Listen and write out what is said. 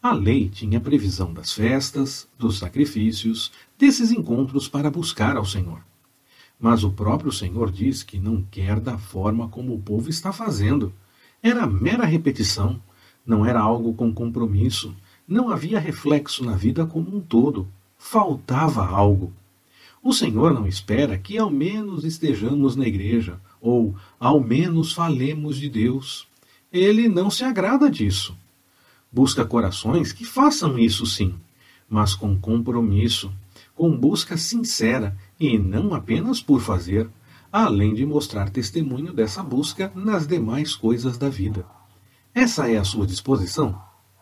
A lei tinha previsão das festas, dos sacrifícios, desses encontros para buscar ao Senhor. Mas o próprio Senhor diz que não quer da forma como o povo está fazendo. Era mera repetição, não era algo com compromisso, não havia reflexo na vida como um todo. Faltava algo. O Senhor não espera que ao menos estejamos na igreja, ou ao menos falemos de Deus. Ele não se agrada disso. Busca corações que façam isso sim, mas com compromisso, com busca sincera e não apenas por fazer, além de mostrar testemunho dessa busca nas demais coisas da vida. Essa é a sua disposição?